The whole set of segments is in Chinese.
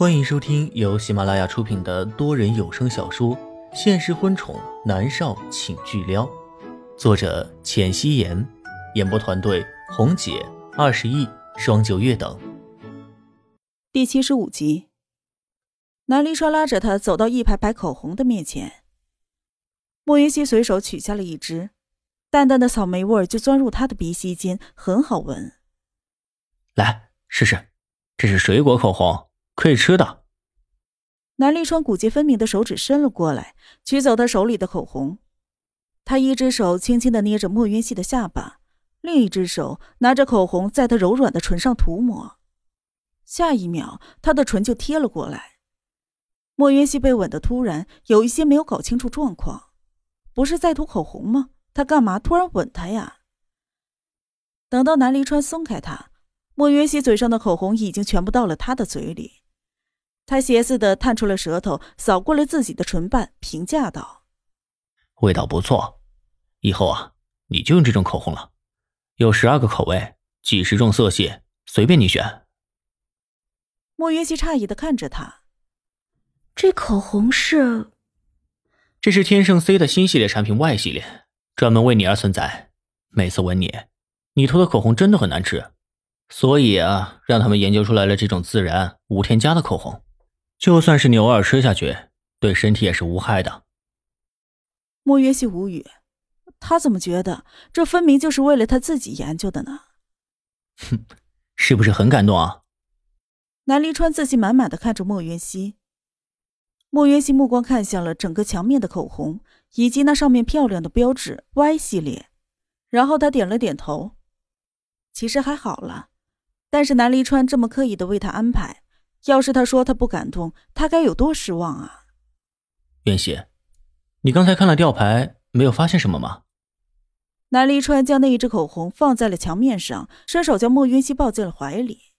欢迎收听由喜马拉雅出品的多人有声小说《现实婚宠男少请巨撩》，作者：浅汐颜，演播团队：红姐、二十亿、双九月等。第七十五集，南离川拉着他走到一排排口红的面前，莫云熙随手取下了一支，淡淡的草莓味儿就钻入他的鼻息间，很好闻。来试试，这是水果口红。可以吃的。南立川骨节分明的手指伸了过来，取走他手里的口红。他一只手轻轻的捏着莫云熙的下巴，另一只手拿着口红在他柔软的唇上涂抹。下一秒，他的唇就贴了过来。莫云熙被吻的突然，有一些没有搞清楚状况。不是在涂口红吗？他干嘛突然吻他呀？等到南离川松开他，莫云熙嘴上的口红已经全部到了他的嘴里。他斜似的探出了舌头，扫过了自己的唇瓣，评价道：“味道不错，以后啊，你就用这种口红了。有十二个口味，几十种色系，随便你选。”莫云熙诧异的看着他：“这口红是？这是天圣 C 的新系列产品 Y 系列，专门为你而存在。每次吻你，你涂的口红真的很难吃，所以啊，让他们研究出来了这种自然无添加的口红。”就算是你偶尔吃下去，对身体也是无害的。莫约西无语，他怎么觉得这分明就是为了他自己研究的呢？哼，是不是很感动啊？南离川自信满满的看着莫约西，莫约西目光看向了整个墙面的口红以及那上面漂亮的标志 Y 系列，然后他点了点头。其实还好了，但是南离川这么刻意的为他安排。要是他说他不感动，他该有多失望啊！袁熙，你刚才看了吊牌，没有发现什么吗？南离川将那一支口红放在了墙面上，伸手将莫云熙抱进了怀里。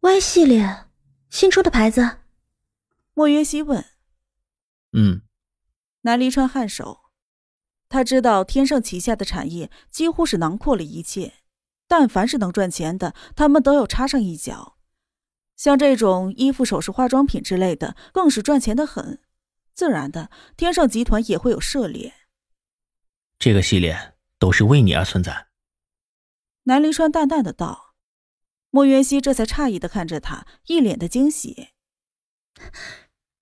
Y 系列新出的牌子？莫云熙问。嗯。南离川颔首，他知道天盛旗下的产业几乎是囊括了一切，但凡是能赚钱的，他们都要插上一脚。像这种衣服、首饰、化妆品之类的，更是赚钱的很。自然的，天盛集团也会有涉猎。这个系列都是为你而存在。南临川淡淡的道。莫元熙这才诧异的看着他，一脸的惊喜。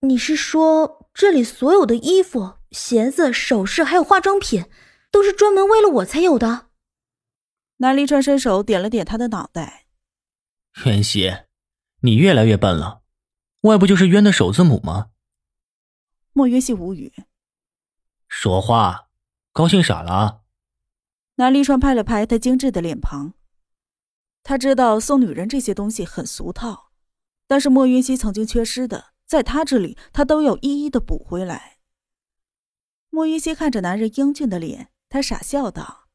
你是说，这里所有的衣服、鞋子、首饰，还有化妆品，都是专门为了我才有的？南临川伸手点了点他的脑袋。元熙。你越来越笨了，外不就是冤的首字母吗？莫约西无语。说话，高兴傻了。南立川拍了拍他精致的脸庞，他知道送女人这些东西很俗套，但是莫云熙曾经缺失的，在他这里，他都要一一的补回来。莫云熙看着男人英俊的脸，他傻笑道：“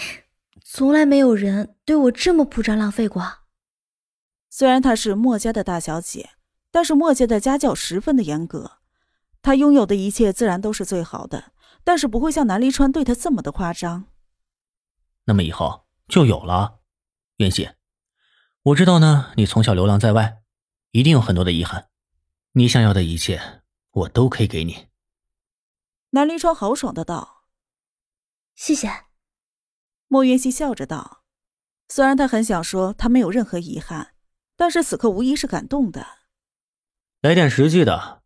从来没有人对我这么铺张浪费过。”虽然她是墨家的大小姐，但是墨家的家教十分的严格，她拥有的一切自然都是最好的，但是不会像南离川对她这么的夸张。那么以后就有了，袁熙，我知道呢，你从小流浪在外，一定有很多的遗憾，你想要的一切我都可以给你。南离川豪爽的道：“谢谢。”莫云熙笑着道：“虽然他很想说他没有任何遗憾。”但是此刻无疑是感动的。来点实际的。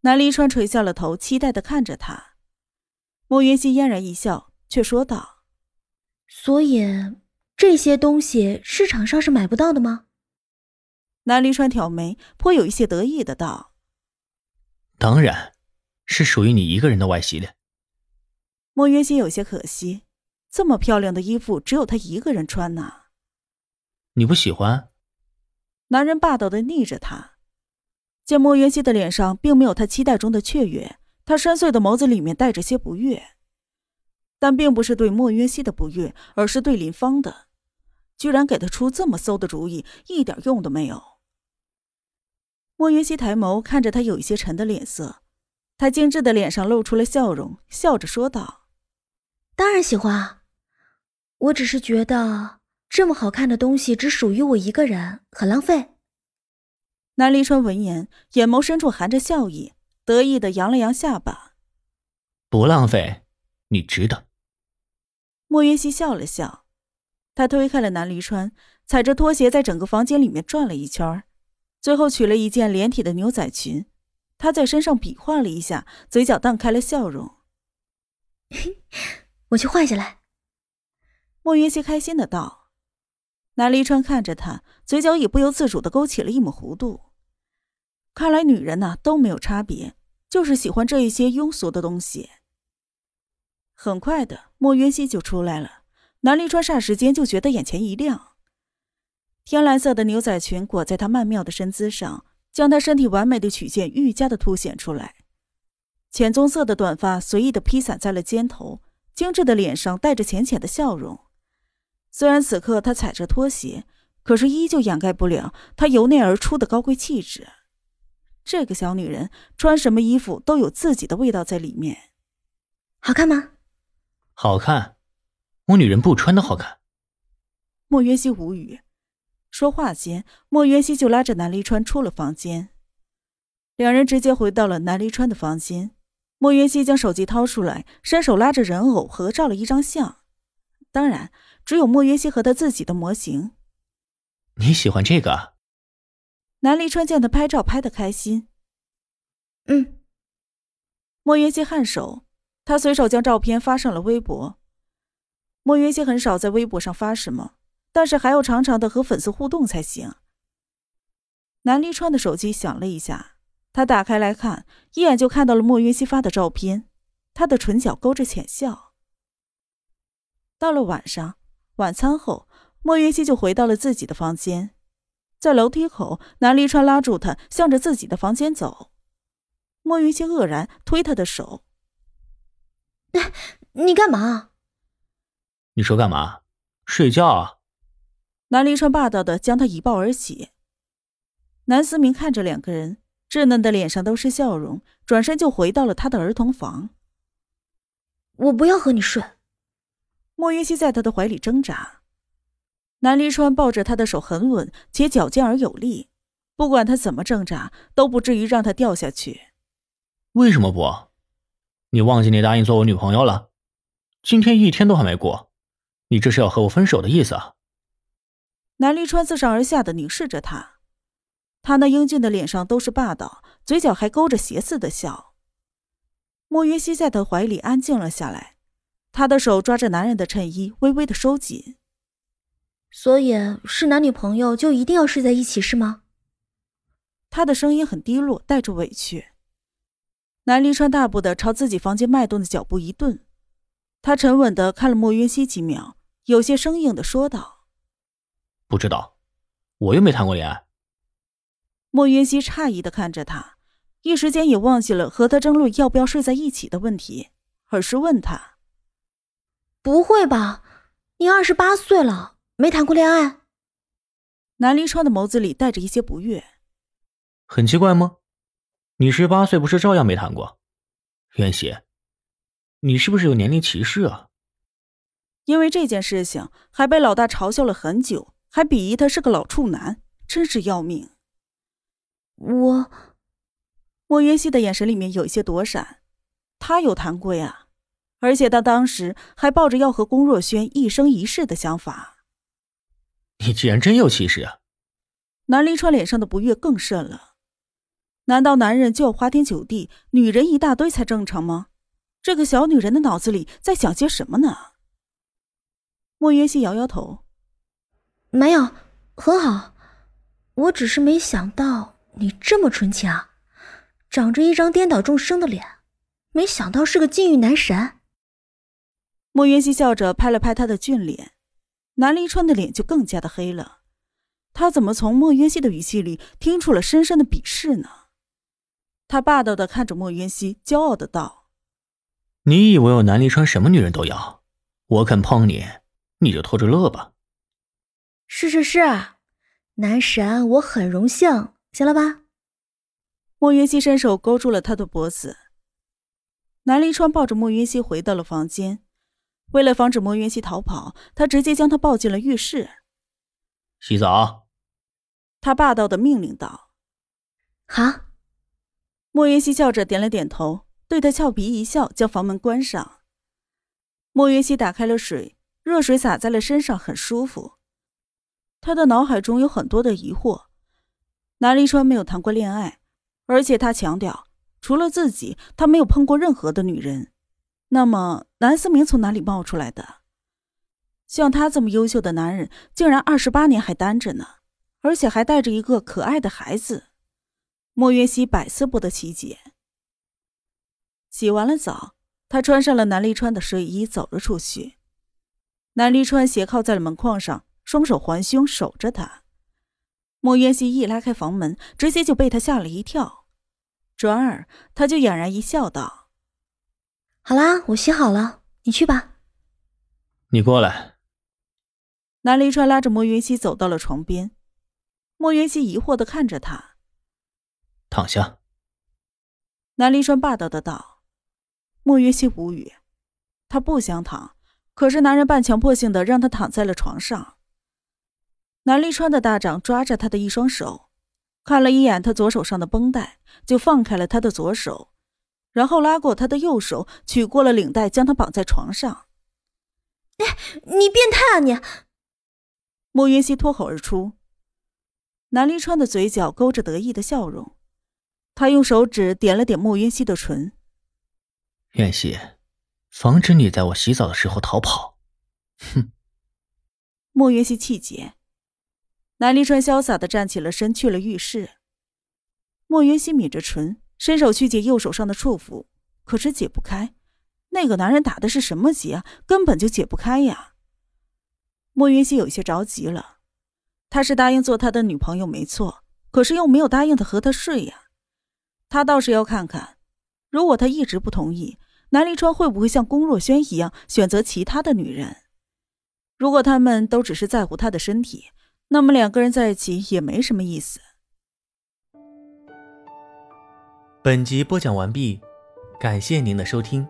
南离川垂下了头，期待的看着他。莫云熙嫣然一笑，却说道：“所以这些东西市场上是买不到的吗？”南离川挑眉，颇有一些得意的道：“当然，是属于你一个人的外系列。”莫云熙有些可惜，这么漂亮的衣服只有他一个人穿呢。你不喜欢？男人霸道的睨着他，见莫云熙的脸上并没有他期待中的雀跃，他深邃的眸子里面带着些不悦，但并不是对莫云熙的不悦，而是对林芳的，居然给他出这么馊的主意，一点用都没有。莫云熙抬眸看着他有一些沉的脸色，他精致的脸上露出了笑容，笑着说道：“当然喜欢啊，我只是觉得。”这么好看的东西只属于我一个人，很浪费。南离川闻言，眼眸深处含着笑意，得意的扬了扬下巴：“不浪费，你值得。”莫云熙笑了笑，他推开了南离川，踩着拖鞋在整个房间里面转了一圈，最后取了一件连体的牛仔裙，他在身上比划了一下，嘴角荡开了笑容：“ 我去换下来。”莫云熙开心的道。南离川看着他，嘴角也不由自主的勾起了一抹弧度。看来女人呐都没有差别，就是喜欢这一些庸俗的东西。很快的，莫渊熙就出来了。南离川霎时间就觉得眼前一亮，天蓝色的牛仔裙裹在她曼妙的身姿上，将她身体完美的曲线愈加的凸显出来。浅棕色的短发随意的披散在了肩头，精致的脸上带着浅浅的笑容。虽然此刻她踩着拖鞋，可是依旧掩盖不了她由内而出的高贵气质。这个小女人穿什么衣服都有自己的味道在里面，好看吗？好看，我女人不穿都好看。莫渊熙无语，说话间，莫渊熙就拉着南离川出了房间，两人直接回到了南离川的房间。莫渊熙将手机掏出来，伸手拉着人偶合照了一张相，当然只有莫渊熙和他自己的模型。你喜欢这个？南离川见他拍照拍的开心，嗯。莫云熙颔首，他随手将照片发上了微博。莫云熙很少在微博上发什么，但是还要常常的和粉丝互动才行。南离川的手机响了一下，他打开来看，一眼就看到了莫云熙发的照片，他的唇角勾着浅笑。到了晚上，晚餐后，莫云熙就回到了自己的房间。在楼梯口，南离川拉住他，向着自己的房间走。莫云熙愕然，推他的手：“你干嘛？”“你说干嘛？睡觉啊？”南离川霸道的将他一抱而起。南思明看着两个人，稚嫩的脸上都是笑容，转身就回到了他的儿童房。“我不要和你睡。”莫云熙在他的怀里挣扎。南离川抱着他的手很稳且矫健而有力，不管他怎么挣扎，都不至于让他掉下去。为什么不？你忘记你答应做我女朋友了？今天一天都还没过，你这是要和我分手的意思啊？南离川自上而下的凝视着他，他那英俊的脸上都是霸道，嘴角还勾着邪似的笑。莫云熙在他怀里安静了下来，他的手抓着男人的衬衣，微微的收紧。所以是男女朋友就一定要睡在一起是吗？他的声音很低落，带着委屈。南离川大步的朝自己房间迈动的脚步一顿，他沉稳的看了莫云熙几秒，有些生硬的说道：“不知道，我又没谈过恋爱。”莫云熙诧异的看着他，一时间也忘记了和他争论要不要睡在一起的问题，而是问他：“不会吧？你二十八岁了。”没谈过恋爱，南离川的眸子里带着一些不悦。很奇怪吗？你十八岁不是照样没谈过？袁熙，你是不是有年龄歧视啊？因为这件事情还被老大嘲笑了很久，还鄙夷他是个老处男，真是要命。我，莫云熙的眼神里面有一些躲闪。他有谈过呀，而且他当时还抱着要和龚若轩一生一世的想法。你竟然真有其事啊！南离川脸上的不悦更甚了。难道男人就要花天酒地，女人一大堆才正常吗？这个小女人的脑子里在想些什么呢？莫云熙摇摇头，没有，很好。我只是没想到你这么纯情啊，长着一张颠倒众生的脸，没想到是个禁欲男神。莫云熙笑着拍了拍他的俊脸。南离川的脸就更加的黑了，他怎么从莫云熙的语气里听出了深深的鄙视呢？他霸道的看着莫云熙，骄傲的道：“你以为我南离川什么女人都要？我肯碰你，你就偷着乐吧。”“是是是，男神，我很荣幸，行了吧？”莫云熙伸手勾住了他的脖子。南离川抱着莫云熙回到了房间。为了防止莫云熙逃跑，他直接将他抱进了浴室。洗澡。他霸道的命令道。好。莫云熙笑着点了点头，对他俏皮一笑，将房门关上。莫云熙打开了水，热水洒在了身上，很舒服。他的脑海中有很多的疑惑：南离川没有谈过恋爱，而且他强调，除了自己，他没有碰过任何的女人。那么，南思明从哪里冒出来的？像他这么优秀的男人，竟然二十八年还单着呢，而且还带着一个可爱的孩子。莫云熙百思不得其解。洗完了澡，他穿上了南离川的睡衣，走了出去。南离川斜靠在了门框上，双手环胸守着他。莫云熙一拉开房门，直接就被他吓了一跳，转而他就俨然一笑，道：“好啦，我洗好了，你去吧。”你过来。南离川拉着莫云熙走到了床边，莫云熙疑惑的看着他。躺下。南离川霸道的道：“莫云熙无语，他不想躺，可是男人半强迫性的让他躺在了床上。”南离川的大掌抓着他的一双手，看了一眼他左手上的绷带，就放开了他的左手，然后拉过他的右手，取过了领带，将他绑在床上。“哎，你变态啊你！”莫云熙脱口而出。南离川的嘴角勾着得意的笑容。他用手指点了点莫云熙的唇。云熙，防止你在我洗澡的时候逃跑。哼！莫云熙气结。南离川潇洒的站起了身，去了浴室。莫云熙抿着唇，伸手去解右手上的束缚，可是解不开。那个男人打的是什么结啊？根本就解不开呀！莫云熙有些着急了。他是答应做他的女朋友没错，可是又没有答应他和他睡呀。他倒是要看看，如果他一直不同意，南离川会不会像龚若轩一样选择其他的女人？如果他们都只是在乎他的身体，那么两个人在一起也没什么意思。本集播讲完毕，感谢您的收听。